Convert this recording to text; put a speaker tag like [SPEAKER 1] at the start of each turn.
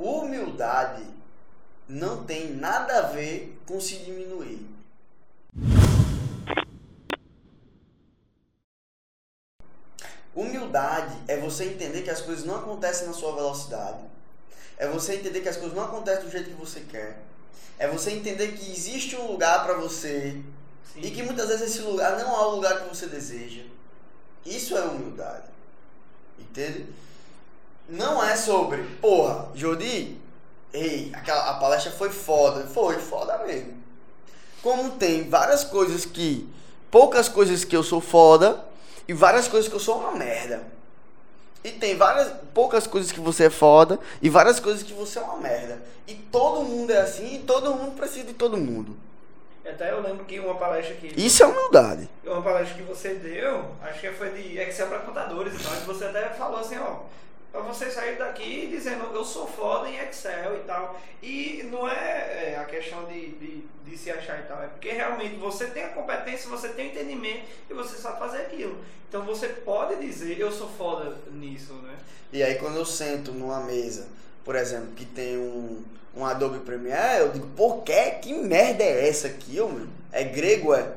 [SPEAKER 1] Humildade não tem nada a ver com se diminuir. Humildade é você entender que as coisas não acontecem na sua velocidade. É você entender que as coisas não acontecem do jeito que você quer. É você entender que existe um lugar para você Sim. e que muitas vezes esse lugar não é o lugar que você deseja. Isso é humildade. Entende? Não é sobre, porra, Jodi, ei, aquela, a palestra foi foda. Foi foda mesmo. Como tem várias coisas que. Poucas coisas que eu sou foda e várias coisas que eu sou uma merda. E tem várias poucas coisas que você é foda e várias coisas que você é uma merda. E todo mundo é assim e todo mundo precisa de todo mundo.
[SPEAKER 2] Até eu lembro que uma palestra que.
[SPEAKER 1] Isso é humildade.
[SPEAKER 2] Uma palestra que você deu, acho que foi de Excel para contadores e tal, e você até falou assim, ó para você sair daqui dizendo eu sou foda em Excel e tal. E não é, é a questão de, de, de, se achar e tal, é porque realmente você tem a competência, você tem o entendimento e você sabe fazer aquilo. Então você pode dizer eu sou foda nisso, né?
[SPEAKER 1] E aí quando eu sento numa mesa, por exemplo, que tem um, um Adobe Premiere, eu digo, por que? Que merda é essa aqui, meu? É grego, é?